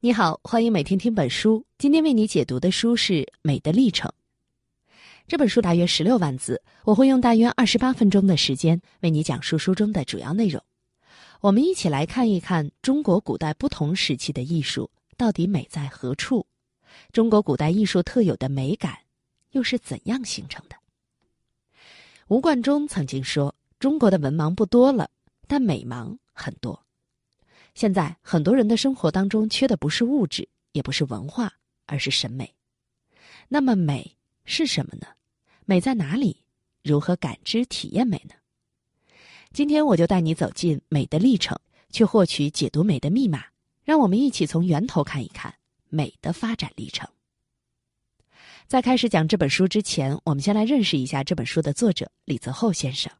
你好，欢迎每天听本书。今天为你解读的书是《美的历程》。这本书大约十六万字，我会用大约二十八分钟的时间为你讲述书中的主要内容。我们一起来看一看中国古代不同时期的艺术到底美在何处，中国古代艺术特有的美感又是怎样形成的？吴冠中曾经说：“中国的文盲不多了，但美盲很多。”现在很多人的生活当中缺的不是物质，也不是文化，而是审美。那么美是什么呢？美在哪里？如何感知体验美呢？今天我就带你走进美的历程，去获取解读美的密码。让我们一起从源头看一看美的发展历程。在开始讲这本书之前，我们先来认识一下这本书的作者李泽厚先生。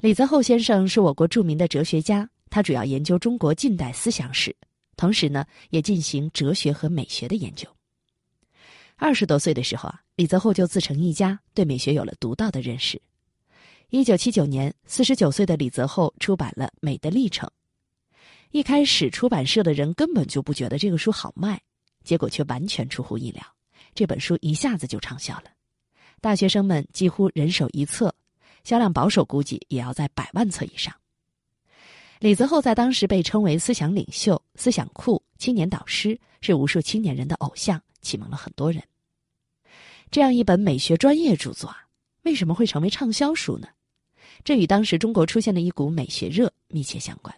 李泽厚先生是我国著名的哲学家。他主要研究中国近代思想史，同时呢，也进行哲学和美学的研究。二十多岁的时候啊，李泽厚就自成一家，对美学有了独到的认识。一九七九年，四十九岁的李泽厚出版了《美的历程》。一开始，出版社的人根本就不觉得这个书好卖，结果却完全出乎意料，这本书一下子就畅销了，大学生们几乎人手一册，销量保守估计也要在百万册以上。李泽厚在当时被称为思想领袖、思想库、青年导师，是无数青年人的偶像，启蒙了很多人。这样一本美学专业著作啊，为什么会成为畅销书呢？这与当时中国出现的一股美学热密切相关。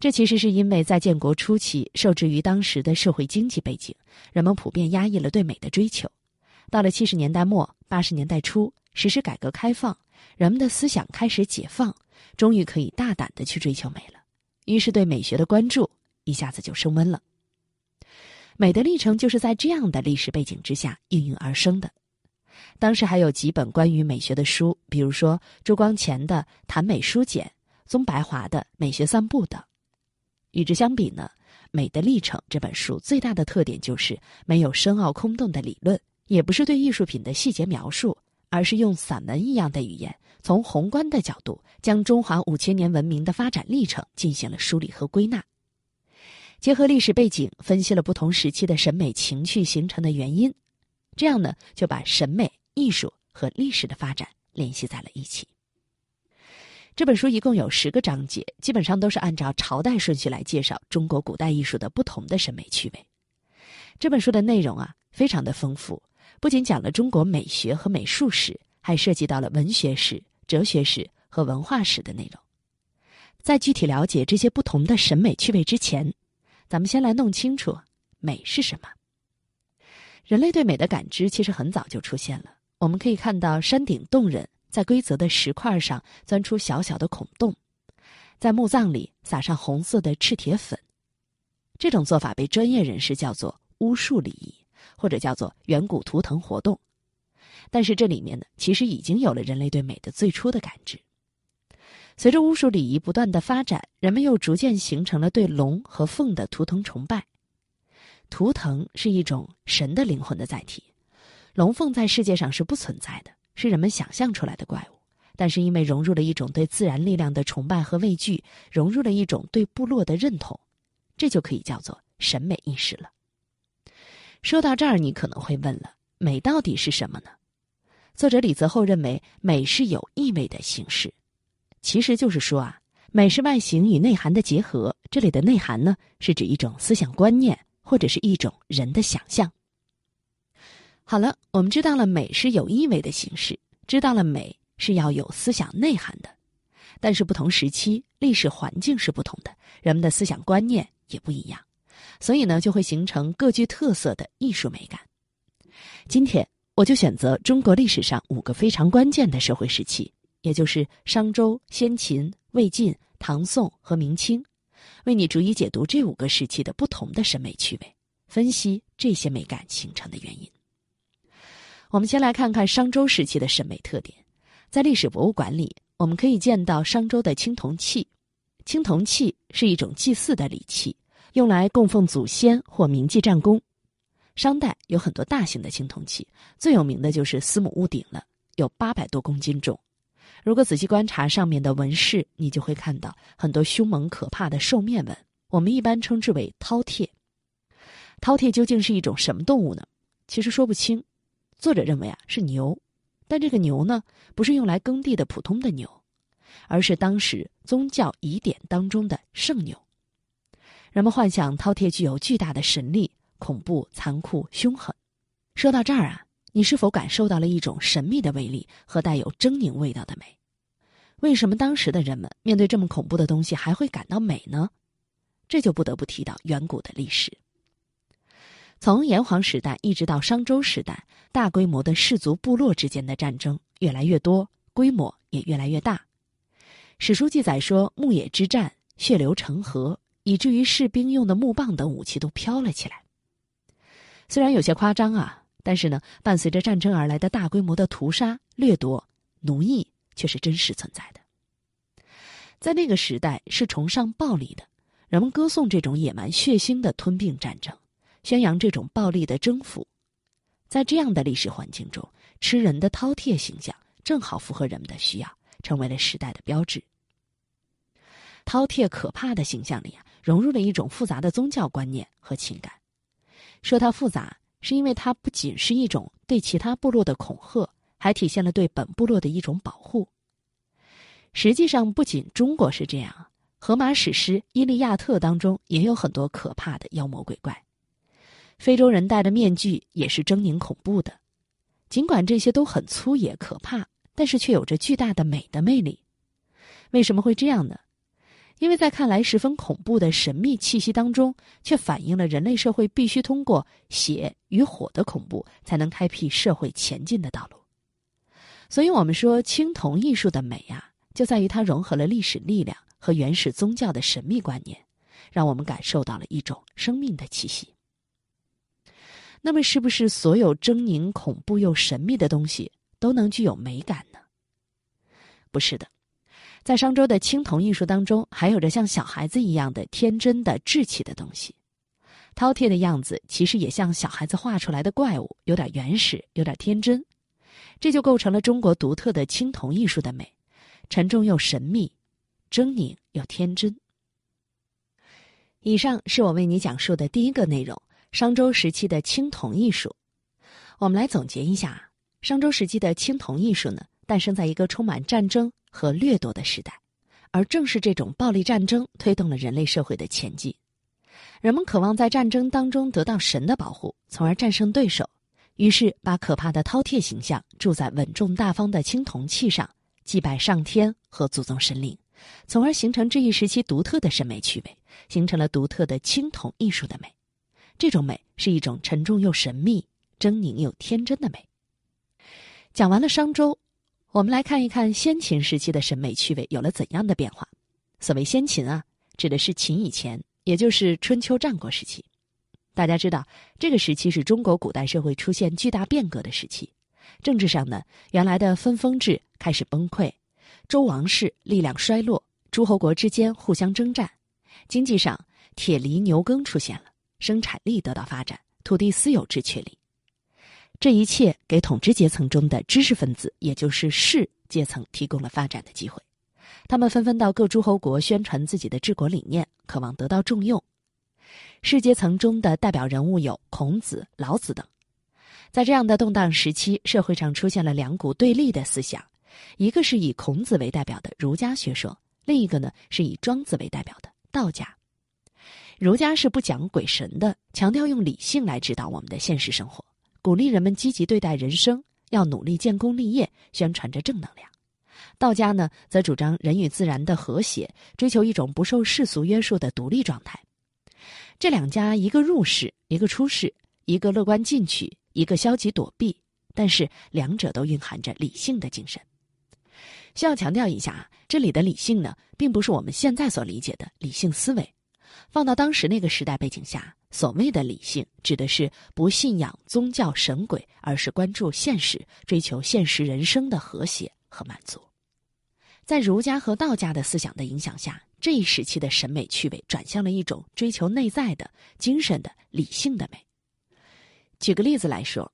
这其实是因为在建国初期，受制于当时的社会经济背景，人们普遍压抑了对美的追求。到了七十年代末、八十年代初，实施改革开放，人们的思想开始解放。终于可以大胆的去追求美了，于是对美学的关注一下子就升温了。美的历程就是在这样的历史背景之下应运而生的。当时还有几本关于美学的书，比如说朱光潜的《谈美书简》，宗白华的《美学散步》等。与之相比呢，《美的历程》这本书最大的特点就是没有深奥空洞的理论，也不是对艺术品的细节描述，而是用散文一样的语言。从宏观的角度，将中华五千年文明的发展历程进行了梳理和归纳，结合历史背景分析了不同时期的审美情趣形成的原因，这样呢就把审美、艺术和历史的发展联系在了一起。这本书一共有十个章节，基本上都是按照朝代顺序来介绍中国古代艺术的不同的审美趣味。这本书的内容啊非常的丰富，不仅讲了中国美学和美术史，还涉及到了文学史。哲学史和文化史的内容，在具体了解这些不同的审美趣味之前，咱们先来弄清楚美是什么。人类对美的感知其实很早就出现了。我们可以看到山顶洞人在规则的石块上钻出小小的孔洞，在墓葬里撒上红色的赤铁粉。这种做法被专业人士叫做巫术礼仪，或者叫做远古图腾活动。但是这里面呢，其实已经有了人类对美的最初的感知。随着巫术礼仪不断的发展，人们又逐渐形成了对龙和凤的图腾崇拜。图腾是一种神的灵魂的载体，龙凤在世界上是不存在的，是人们想象出来的怪物。但是因为融入了一种对自然力量的崇拜和畏惧，融入了一种对部落的认同，这就可以叫做审美意识了。说到这儿，你可能会问了：美到底是什么呢？作者李泽厚认为，美是有意味的形式，其实就是说啊，美是外形与内涵的结合。这里的内涵呢，是指一种思想观念或者是一种人的想象。好了，我们知道了美是有意味的形式，知道了美是要有思想内涵的。但是不同时期历史环境是不同的，人们的思想观念也不一样，所以呢，就会形成各具特色的艺术美感。今天。我就选择中国历史上五个非常关键的社会时期，也就是商周、先秦、魏晋、唐宋和明清，为你逐一解读这五个时期的不同的审美趣味，分析这些美感形成的原因。我们先来看看商周时期的审美特点。在历史博物馆里，我们可以见到商周的青铜器。青铜器是一种祭祀的礼器，用来供奉祖先或铭记战功。商代有很多大型的青铜器，最有名的就是司母戊鼎了，有八百多公斤重。如果仔细观察上面的纹饰，你就会看到很多凶猛可怕的兽面纹，我们一般称之为饕餮。饕餮究竟是一种什么动物呢？其实说不清。作者认为啊是牛，但这个牛呢不是用来耕地的普通的牛，而是当时宗教仪典当中的圣牛。人们幻想饕餮具有巨大的神力，恐怖、残酷、凶狠。说到这儿啊，你是否感受到了一种神秘的威力和带有狰狞味道的美？为什么当时的人们面对这么恐怖的东西还会感到美呢？这就不得不提到远古的历史。从炎黄时代一直到商周时代，大规模的氏族部落之间的战争越来越多，规模也越来越大。史书记载说，牧野之战血流成河，以至于士兵用的木棒等武器都飘了起来。虽然有些夸张啊，但是呢，伴随着战争而来的大规模的屠杀、掠夺、奴役却是真实存在的。在那个时代，是崇尚暴力的，人们歌颂这种野蛮血腥的吞并战争。宣扬这种暴力的征服，在这样的历史环境中，吃人的饕餮形象正好符合人们的需要，成为了时代的标志。饕餮可怕的形象里啊，融入了一种复杂的宗教观念和情感。说它复杂，是因为它不仅是一种对其他部落的恐吓，还体现了对本部落的一种保护。实际上，不仅中国是这样，荷马史诗《伊利亚特》当中也有很多可怕的妖魔鬼怪。非洲人戴的面具也是狰狞恐怖的，尽管这些都很粗野可怕，但是却有着巨大的美的魅力。为什么会这样呢？因为在看来十分恐怖的神秘气息当中，却反映了人类社会必须通过血与火的恐怖，才能开辟社会前进的道路。所以，我们说青铜艺术的美呀，就在于它融合了历史力量和原始宗教的神秘观念，让我们感受到了一种生命的气息。那么，是不是所有狰狞、恐怖又神秘的东西都能具有美感呢？不是的，在商周的青铜艺术当中，还有着像小孩子一样的天真的稚气的东西。饕餮的样子其实也像小孩子画出来的怪物，有点原始，有点天真，这就构成了中国独特的青铜艺术的美，沉重又神秘，狰狞又天真。以上是我为你讲述的第一个内容。商周时期的青铜艺术，我们来总结一下：商周时期的青铜艺术呢，诞生在一个充满战争和掠夺的时代，而正是这种暴力战争推动了人类社会的前进。人们渴望在战争当中得到神的保护，从而战胜对手，于是把可怕的饕餮形象铸在稳重大方的青铜器上，祭拜上天和祖宗神灵，从而形成这一时期独特的审美趣味，形成了独特的青铜艺术的美。这种美是一种沉重又神秘、狰狞又天真的美。讲完了商周，我们来看一看先秦时期的审美趣味有了怎样的变化。所谓先秦啊，指的是秦以前，也就是春秋战国时期。大家知道，这个时期是中国古代社会出现巨大变革的时期。政治上呢，原来的分封制开始崩溃，周王室力量衰落，诸侯国之间互相征战。经济上，铁犁牛耕出现了。生产力得到发展，土地私有制确立，这一切给统治阶层中的知识分子，也就是士阶层提供了发展的机会。他们纷纷到各诸侯国宣传自己的治国理念，渴望得到重用。士阶层中的代表人物有孔子、老子等。在这样的动荡时期，社会上出现了两股对立的思想：一个是以孔子为代表的儒家学说，另一个呢是以庄子为代表的道家。儒家是不讲鬼神的，强调用理性来指导我们的现实生活，鼓励人们积极对待人生，要努力建功立业，宣传着正能量。道家呢，则主张人与自然的和谐，追求一种不受世俗约束的独立状态。这两家，一个入世，一个出世；一个乐观进取，一个消极躲避。但是两者都蕴含着理性的精神。需要强调一下啊，这里的理性呢，并不是我们现在所理解的理性思维。放到当时那个时代背景下，所谓的理性指的是不信仰宗教神鬼，而是关注现实，追求现实人生的和谐和满足。在儒家和道家的思想的影响下，这一时期的审美趣味转向了一种追求内在的精神的理性的美。举个例子来说，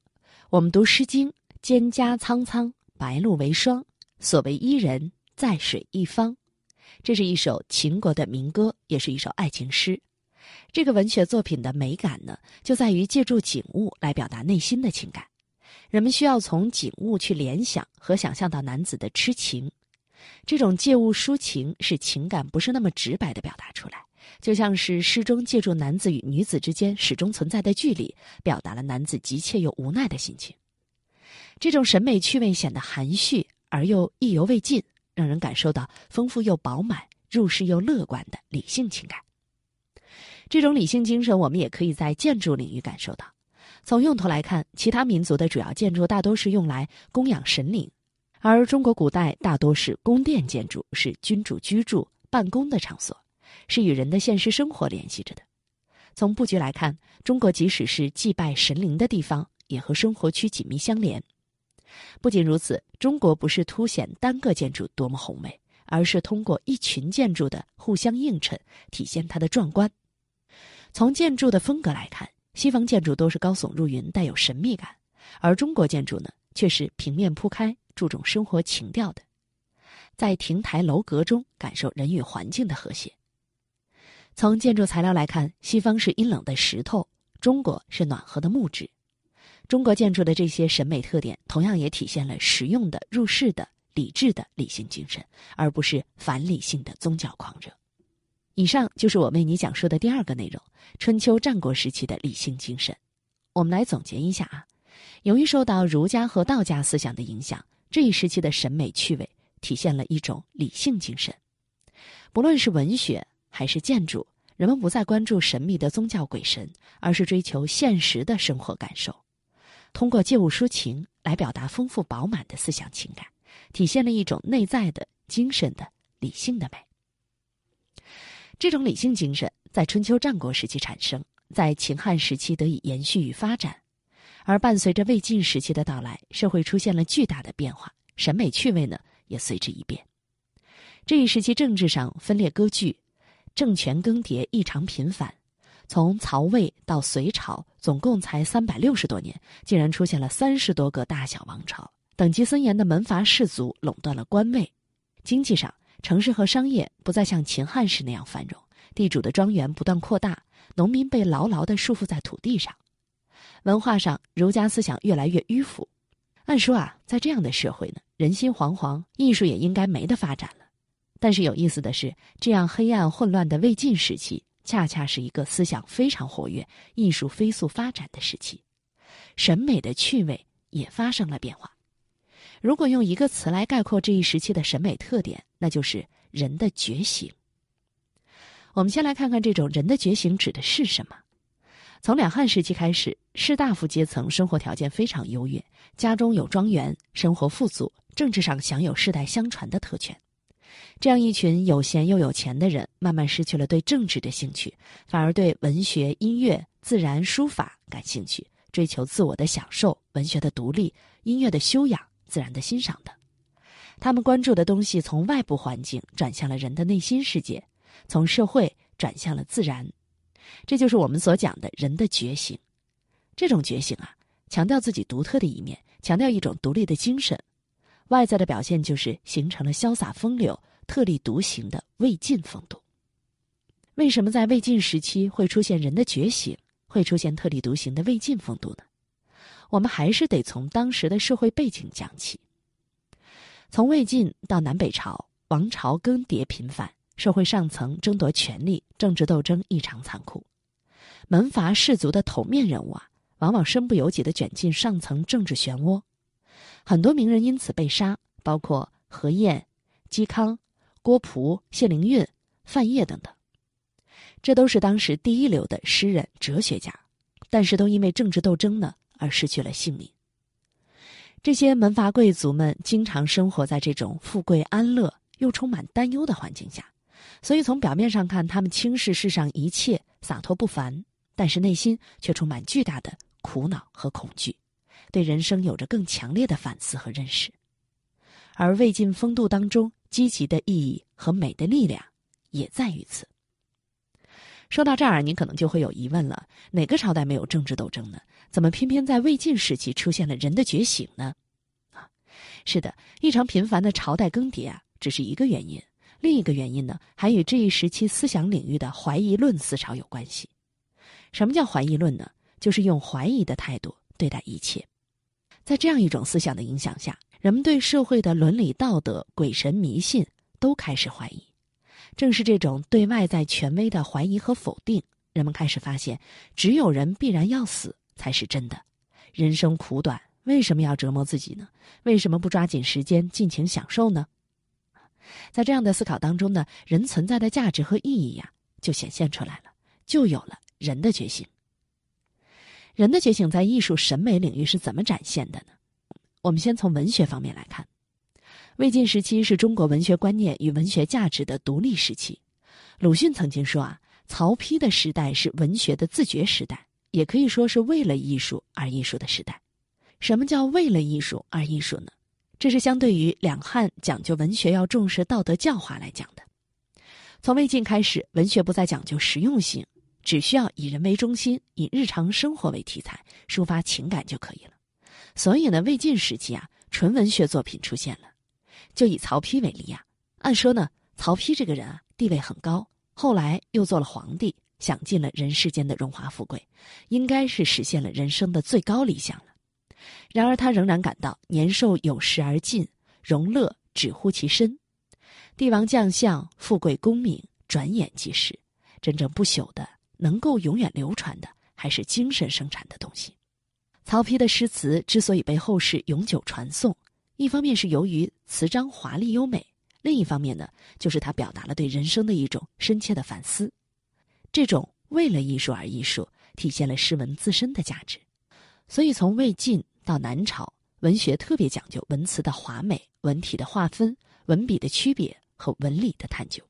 我们读《诗经》：“蒹葭苍苍，白露为霜。所谓伊人，在水一方。”这是一首秦国的民歌，也是一首爱情诗，这个文学作品的美感呢，就在于借助景物来表达内心的情感。人们需要从景物去联想和想象到男子的痴情。这种借物抒情，使情感不是那么直白的表达出来，就像是诗中借助男子与女子之间始终存在的距离，表达了男子急切又无奈的心情。这种审美趣味显得含蓄而又意犹未尽，让人感受到丰富又饱满、入世又乐观的理性情感。这种理性精神，我们也可以在建筑领域感受到。从用途来看，其他民族的主要建筑大多是用来供养神灵，而中国古代大多是宫殿建筑，是君主居住、办公的场所，是与人的现实生活联系着的。从布局来看，中国即使是祭拜神灵的地方，也和生活区紧密相连。不仅如此，中国不是凸显单个建筑多么宏伟，而是通过一群建筑的互相映衬，体现它的壮观。从建筑的风格来看，西方建筑都是高耸入云，带有神秘感，而中国建筑呢，却是平面铺开，注重生活情调的，在亭台楼阁中感受人与环境的和谐。从建筑材料来看，西方是阴冷的石头，中国是暖和的木质。中国建筑的这些审美特点，同样也体现了实用的、入世的、理智的理性精神，而不是反理性的宗教狂热。以上就是我为你讲述的第二个内容：春秋战国时期的理性精神。我们来总结一下啊，由于受到儒家和道家思想的影响，这一时期的审美趣味体现了一种理性精神。不论是文学还是建筑，人们不再关注神秘的宗教鬼神，而是追求现实的生活感受，通过借物抒情来表达丰富饱满的思想情感，体现了一种内在的精神的理性的美。这种理性精神在春秋战国时期产生，在秦汉时期得以延续与发展，而伴随着魏晋时期的到来，社会出现了巨大的变化，审美趣味呢也随之一变。这一时期政治上分裂割据，政权更迭异常频繁，从曹魏到隋朝，总共才三百六十多年，竟然出现了三十多个大小王朝，等级森严的门阀士族垄断了官位，经济上。城市和商业不再像秦汉时那样繁荣，地主的庄园不断扩大，农民被牢牢地束缚在土地上。文化上，儒家思想越来越迂腐。按说啊，在这样的社会呢，人心惶惶，艺术也应该没得发展了。但是有意思的是，这样黑暗混乱的魏晋时期，恰恰是一个思想非常活跃、艺术飞速发展的时期，审美的趣味也发生了变化。如果用一个词来概括这一时期的审美特点，那就是人的觉醒。我们先来看看这种人的觉醒指的是什么。从两汉时期开始，士大夫阶层生活条件非常优越，家中有庄园，生活富足，政治上享有世代相传的特权。这样一群有闲又有钱的人，慢慢失去了对政治的兴趣，反而对文学、音乐、自然、书法感兴趣，追求自我的享受、文学的独立、音乐的修养。自然的欣赏的，他们关注的东西从外部环境转向了人的内心世界，从社会转向了自然，这就是我们所讲的人的觉醒。这种觉醒啊，强调自己独特的一面，强调一种独立的精神。外在的表现就是形成了潇洒风流、特立独行的魏晋风度。为什么在魏晋时期会出现人的觉醒，会出现特立独行的魏晋风度呢？我们还是得从当时的社会背景讲起。从魏晋到南北朝，王朝更迭频繁，社会上层争夺权力，政治斗争异常残酷。门阀士族的头面人物啊，往往身不由己的卷进上层政治漩涡，很多名人因此被杀，包括何晏、嵇康、郭璞、谢灵运、范晔等等。这都是当时第一流的诗人、哲学家，但是都因为政治斗争呢。而失去了性命。这些门阀贵族们经常生活在这种富贵安乐又充满担忧的环境下，所以从表面上看，他们轻视世上一切，洒脱不凡，但是内心却充满巨大的苦恼和恐惧，对人生有着更强烈的反思和认识。而魏晋风度当中积极的意义和美的力量，也在于此。说到这儿，你可能就会有疑问了：哪个朝代没有政治斗争呢？怎么偏偏在魏晋时期出现了人的觉醒呢？啊，是的，异常频繁的朝代更迭啊，只是一个原因。另一个原因呢，还与这一时期思想领域的怀疑论思潮有关系。什么叫怀疑论呢？就是用怀疑的态度对待一切。在这样一种思想的影响下，人们对社会的伦理道德、鬼神迷信都开始怀疑。正是这种对外在权威的怀疑和否定，人们开始发现，只有人必然要死才是真的。人生苦短，为什么要折磨自己呢？为什么不抓紧时间尽情享受呢？在这样的思考当中呢，人存在的价值和意义呀，就显现出来了，就有了人的觉醒。人的觉醒在艺术审美领域是怎么展现的呢？我们先从文学方面来看。魏晋时期是中国文学观念与文学价值的独立时期。鲁迅曾经说啊，曹丕的时代是文学的自觉时代，也可以说是为了艺术而艺术的时代。什么叫为了艺术而艺术呢？这是相对于两汉讲究文学要重视道德教化来讲的。从魏晋开始，文学不再讲究实用性，只需要以人为中心，以日常生活为题材，抒发情感就可以了。所以呢，魏晋时期啊，纯文学作品出现了。就以曹丕为例呀，按说呢，曹丕这个人啊，地位很高，后来又做了皇帝，享尽了人世间的荣华富贵，应该是实现了人生的最高理想了。然而他仍然感到年寿有时而尽，荣乐只乎其身，帝王将相、富贵功名转眼即逝，真正不朽的、能够永远流传的，还是精神生产的东西。曹丕的诗词之所以被后世永久传颂。一方面是由于词章华丽优美，另一方面呢，就是他表达了对人生的一种深切的反思。这种为了艺术而艺术，体现了诗文自身的价值。所以从魏晋到南朝，文学特别讲究文词的华美、文体的划分、文笔的区别和文理的探究。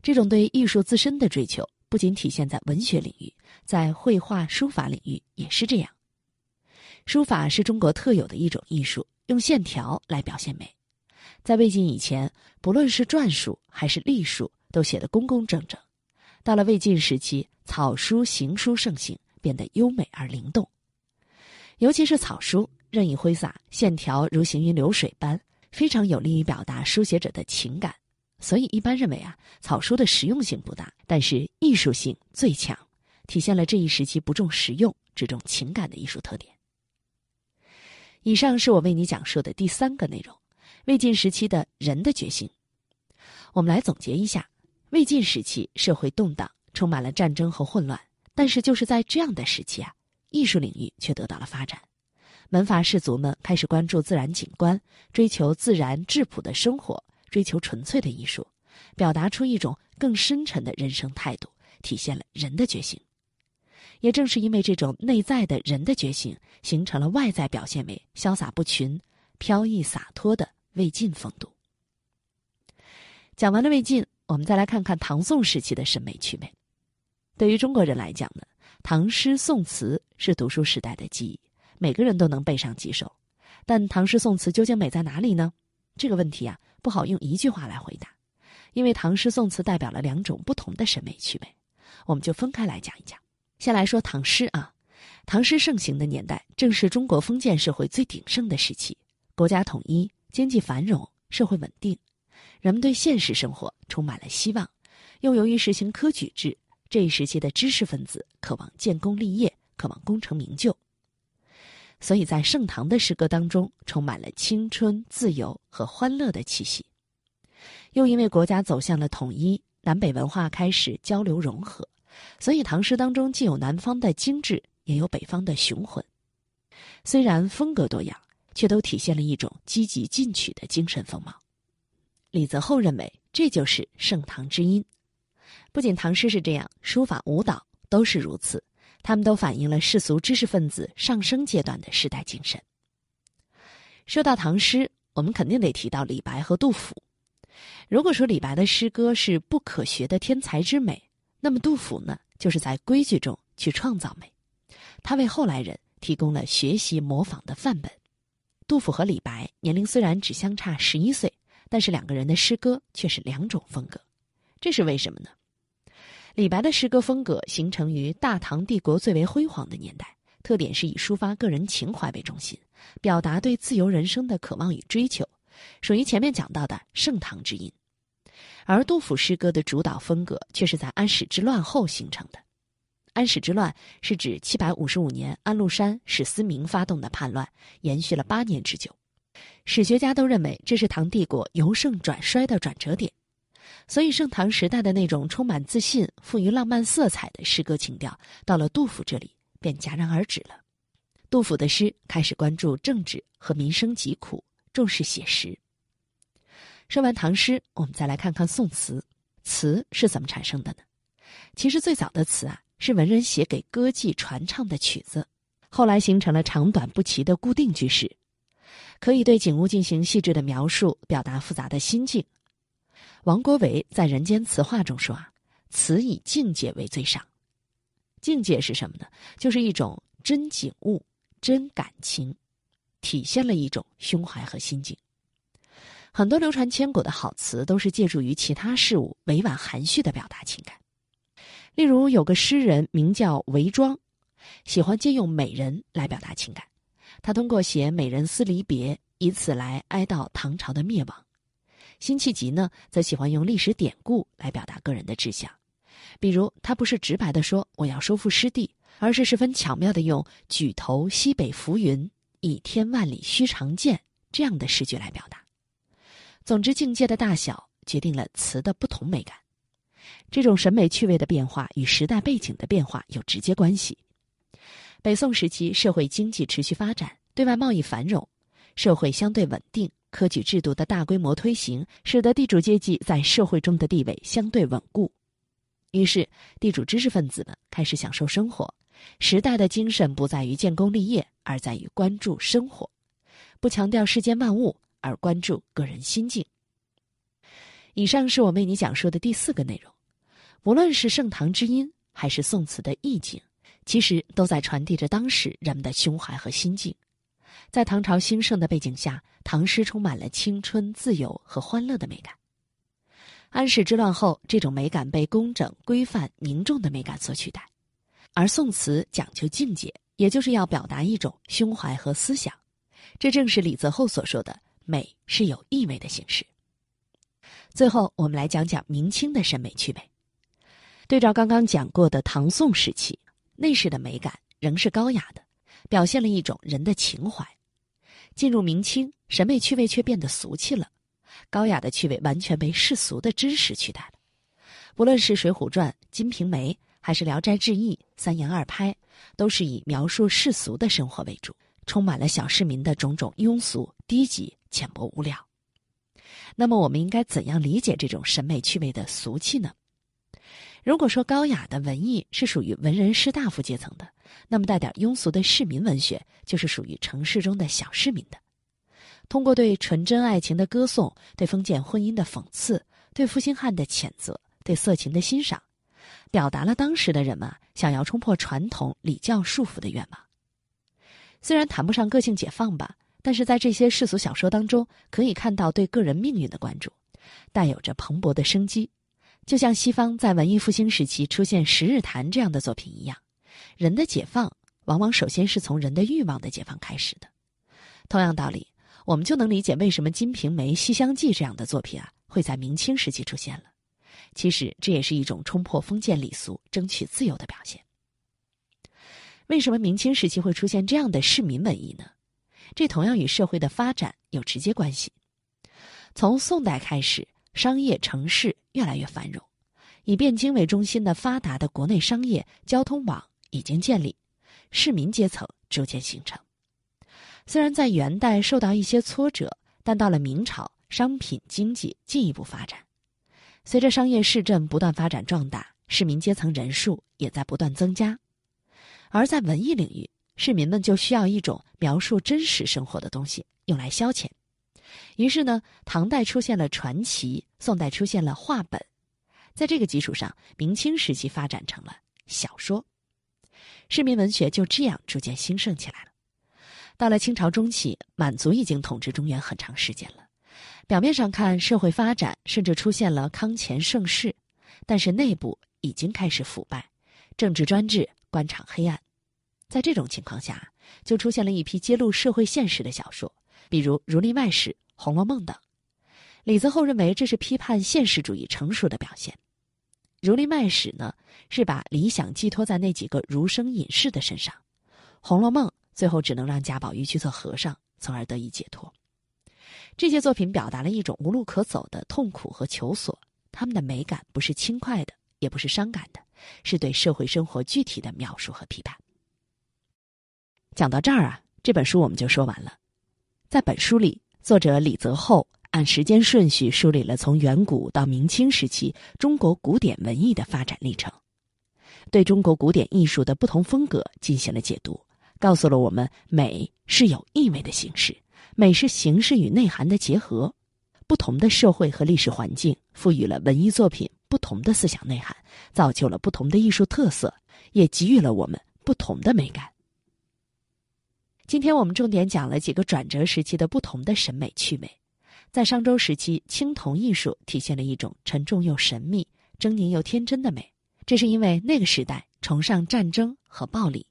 这种对艺术自身的追求，不仅体现在文学领域，在绘画、书法领域也是这样。书法是中国特有的一种艺术。用线条来表现美，在魏晋以前，不论是篆书还是隶书，都写得工工整整。到了魏晋时期，草书、行书盛行，变得优美而灵动。尤其是草书，任意挥洒，线条如行云流水般，非常有利于表达书写者的情感。所以，一般认为啊，草书的实用性不大，但是艺术性最强，体现了这一时期不重实用、只重情感的艺术特点。以上是我为你讲述的第三个内容，魏晋时期的人的觉醒。我们来总结一下：魏晋时期社会动荡，充满了战争和混乱，但是就是在这样的时期啊，艺术领域却得到了发展。门阀士族们开始关注自然景观，追求自然质朴的生活，追求纯粹的艺术，表达出一种更深沉的人生态度，体现了人的觉醒。也正是因为这种内在的人的觉醒，形成了外在表现为潇洒不群、飘逸洒脱的魏晋风度。讲完了魏晋，我们再来看看唐宋时期的审美趣味。对于中国人来讲呢，唐诗宋词是读书时代的记忆，每个人都能背上几首。但唐诗宋词究竟美在哪里呢？这个问题啊，不好用一句话来回答，因为唐诗宋词代表了两种不同的审美趣味。我们就分开来讲一讲。先来说唐诗啊，唐诗盛行的年代正是中国封建社会最鼎盛的时期，国家统一，经济繁荣，社会稳定，人们对现实生活充满了希望。又由于实行科举制，这一时期的知识分子渴望建功立业，渴望功成名就，所以在盛唐的诗歌当中充满了青春、自由和欢乐的气息。又因为国家走向了统一，南北文化开始交流融合。所以，唐诗当中既有南方的精致，也有北方的雄浑。虽然风格多样，却都体现了一种积极进取的精神风貌。李泽厚认为，这就是盛唐之音。不仅唐诗是这样，书法、舞蹈都是如此。他们都反映了世俗知识分子上升阶段的时代精神。说到唐诗，我们肯定得提到李白和杜甫。如果说李白的诗歌是不可学的天才之美，那么杜甫呢，就是在规矩中去创造美，他为后来人提供了学习模仿的范本。杜甫和李白年龄虽然只相差十一岁，但是两个人的诗歌却是两种风格，这是为什么呢？李白的诗歌风格形成于大唐帝国最为辉煌的年代，特点是以抒发个人情怀为中心，表达对自由人生的渴望与追求，属于前面讲到的盛唐之音。而杜甫诗歌的主导风格却是在安史之乱后形成的。安史之乱是指七百五十五年安禄山史思明发动的叛乱，延续了八年之久。史学家都认为这是唐帝国由盛转衰的转折点，所以盛唐时代的那种充满自信、富于浪漫色彩的诗歌情调，到了杜甫这里便戛然而止了。杜甫的诗开始关注政治和民生疾苦，重视写实。说完唐诗，我们再来看看宋词。词是怎么产生的呢？其实最早的词啊，是文人写给歌妓传唱的曲子，后来形成了长短不齐的固定句式，可以对景物进行细致的描述，表达复杂的心境。王国维在《人间词话》中说啊：“词以境界为最上。境界是什么呢？就是一种真景物、真感情，体现了一种胸怀和心境。”很多流传千古的好词，都是借助于其他事物，委婉含蓄的表达情感。例如，有个诗人名叫韦庄，喜欢借用美人来表达情感。他通过写美人思离别，以此来哀悼唐朝的灭亡。辛弃疾呢，则喜欢用历史典故来表达个人的志向。比如，他不是直白的说我要收复失地，而是十分巧妙的用“举头西北浮云，倚天万里须长剑”这样的诗句来表达。总之，境界的大小决定了词的不同美感。这种审美趣味的变化与时代背景的变化有直接关系。北宋时期，社会经济持续发展，对外贸易繁荣，社会相对稳定，科举制度的大规模推行，使得地主阶级在社会中的地位相对稳固。于是，地主知识分子们开始享受生活。时代的精神不在于建功立业，而在于关注生活，不强调世间万物。而关注个人心境。以上是我为你讲述的第四个内容。无论是盛唐之音，还是宋词的意境，其实都在传递着当时人们的胸怀和心境。在唐朝兴盛的背景下，唐诗充满了青春、自由和欢乐的美感。安史之乱后，这种美感被工整、规范、凝重的美感所取代，而宋词讲究境界，也就是要表达一种胸怀和思想。这正是李泽厚所说的。美是有意味的形式。最后，我们来讲讲明清的审美趣味。对照刚刚讲过的唐宋时期，内饰的美感仍是高雅的，表现了一种人的情怀。进入明清，审美趣味却变得俗气了，高雅的趣味完全被世俗的知识取代了。不论是《水浒传》《金瓶梅》，还是《聊斋志异》《三言二拍》，都是以描述世俗的生活为主，充满了小市民的种种庸俗低级。浅薄无聊。那么，我们应该怎样理解这种审美趣味的俗气呢？如果说高雅的文艺是属于文人士大夫阶层的，那么带点庸俗的市民文学就是属于城市中的小市民的。通过对纯真爱情的歌颂，对封建婚姻的讽刺，对负心汉的谴责，对色情的欣赏，表达了当时的人们想要冲破传统礼教束缚的愿望。虽然谈不上个性解放吧。但是在这些世俗小说当中，可以看到对个人命运的关注，带有着蓬勃的生机，就像西方在文艺复兴时期出现《十日谈》这样的作品一样。人的解放往往首先是从人的欲望的解放开始的。同样道理，我们就能理解为什么《金瓶梅》《西厢记》这样的作品啊会在明清时期出现了。其实这也是一种冲破封建礼俗、争取自由的表现。为什么明清时期会出现这样的市民文艺呢？这同样与社会的发展有直接关系。从宋代开始，商业城市越来越繁荣，以汴京为中心的发达的国内商业交通网已经建立，市民阶层逐渐形成。虽然在元代受到一些挫折，但到了明朝，商品经济进一步发展，随着商业市镇不断发展壮大，市民阶层人数也在不断增加。而在文艺领域，市民们就需要一种描述真实生活的东西用来消遣，于是呢，唐代出现了传奇，宋代出现了话本，在这个基础上，明清时期发展成了小说，市民文学就这样逐渐兴盛起来了。到了清朝中期，满族已经统治中原很长时间了，表面上看社会发展，甚至出现了康乾盛世，但是内部已经开始腐败，政治专制，官场黑暗。在这种情况下，就出现了一批揭露社会现实的小说，比如《儒林外史》《红楼梦》等。李泽厚认为这是批判现实主义成熟的表现。如临卖史呢，是把理想寄托在那几个儒生隐士的身上，《红楼梦》最后只能让贾宝玉去做和尚，从而得以解脱。这些作品表达了一种无路可走的痛苦和求索，他们的美感不是轻快的，也不是伤感的，是对社会生活具体的描述和批判。讲到这儿啊，这本书我们就说完了。在本书里，作者李泽厚。按时间顺序梳理了从远古到明清时期中国古典文艺的发展历程，对中国古典艺术的不同风格进行了解读，告诉了我们美是有意味的形式，美是形式与内涵的结合。不同的社会和历史环境赋予了文艺作品不同的思想内涵，造就了不同的艺术特色，也给予了我们不同的美感。今天我们重点讲了几个转折时期的不同的审美趣味。在商周时期，青铜艺术体现了一种沉重又神秘、狰狞又天真的美，这是因为那个时代崇尚战争和暴力。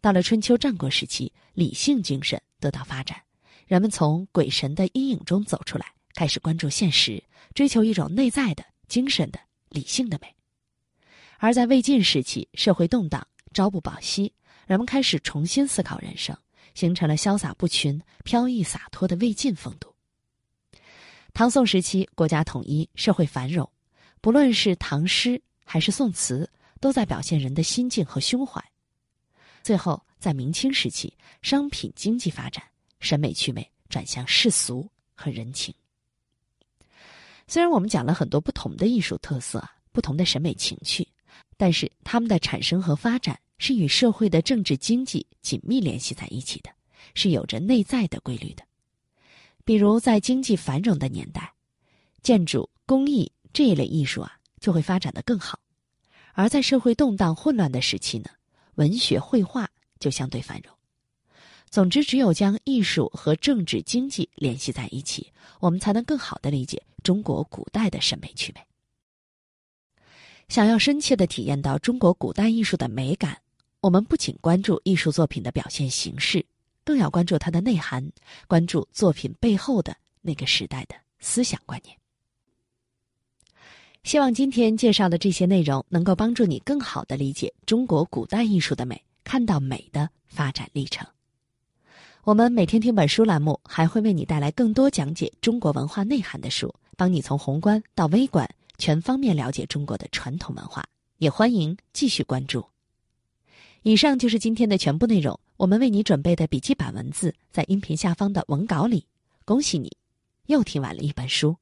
到了春秋战国时期，理性精神得到发展，人们从鬼神的阴影中走出来，开始关注现实，追求一种内在的、精神的、理性的美。而在魏晋时期，社会动荡，朝不保夕，人们开始重新思考人生，形成了潇洒不群、飘逸洒脱的魏晋风度。唐宋时期，国家统一，社会繁荣，不论是唐诗还是宋词，都在表现人的心境和胸怀。最后，在明清时期，商品经济发展，审美趣味转向世俗和人情。虽然我们讲了很多不同的艺术特色、不同的审美情趣，但是它们的产生和发展是与社会的政治经济紧密联系在一起的，是有着内在的规律的。比如，在经济繁荣的年代，建筑工艺这一类艺术啊就会发展的更好；而在社会动荡混乱的时期呢，文学绘画就相对繁荣。总之，只有将艺术和政治经济联系在一起，我们才能更好的理解中国古代的审美趣味。想要深切的体验到中国古代艺术的美感，我们不仅关注艺术作品的表现形式。更要关注它的内涵，关注作品背后的那个时代的思想观念。希望今天介绍的这些内容能够帮助你更好的理解中国古代艺术的美，看到美的发展历程。我们每天听本书栏目还会为你带来更多讲解中国文化内涵的书，帮你从宏观到微观全方面了解中国的传统文化。也欢迎继续关注。以上就是今天的全部内容。我们为你准备的笔记版文字在音频下方的文稿里。恭喜你，又听完了一本书。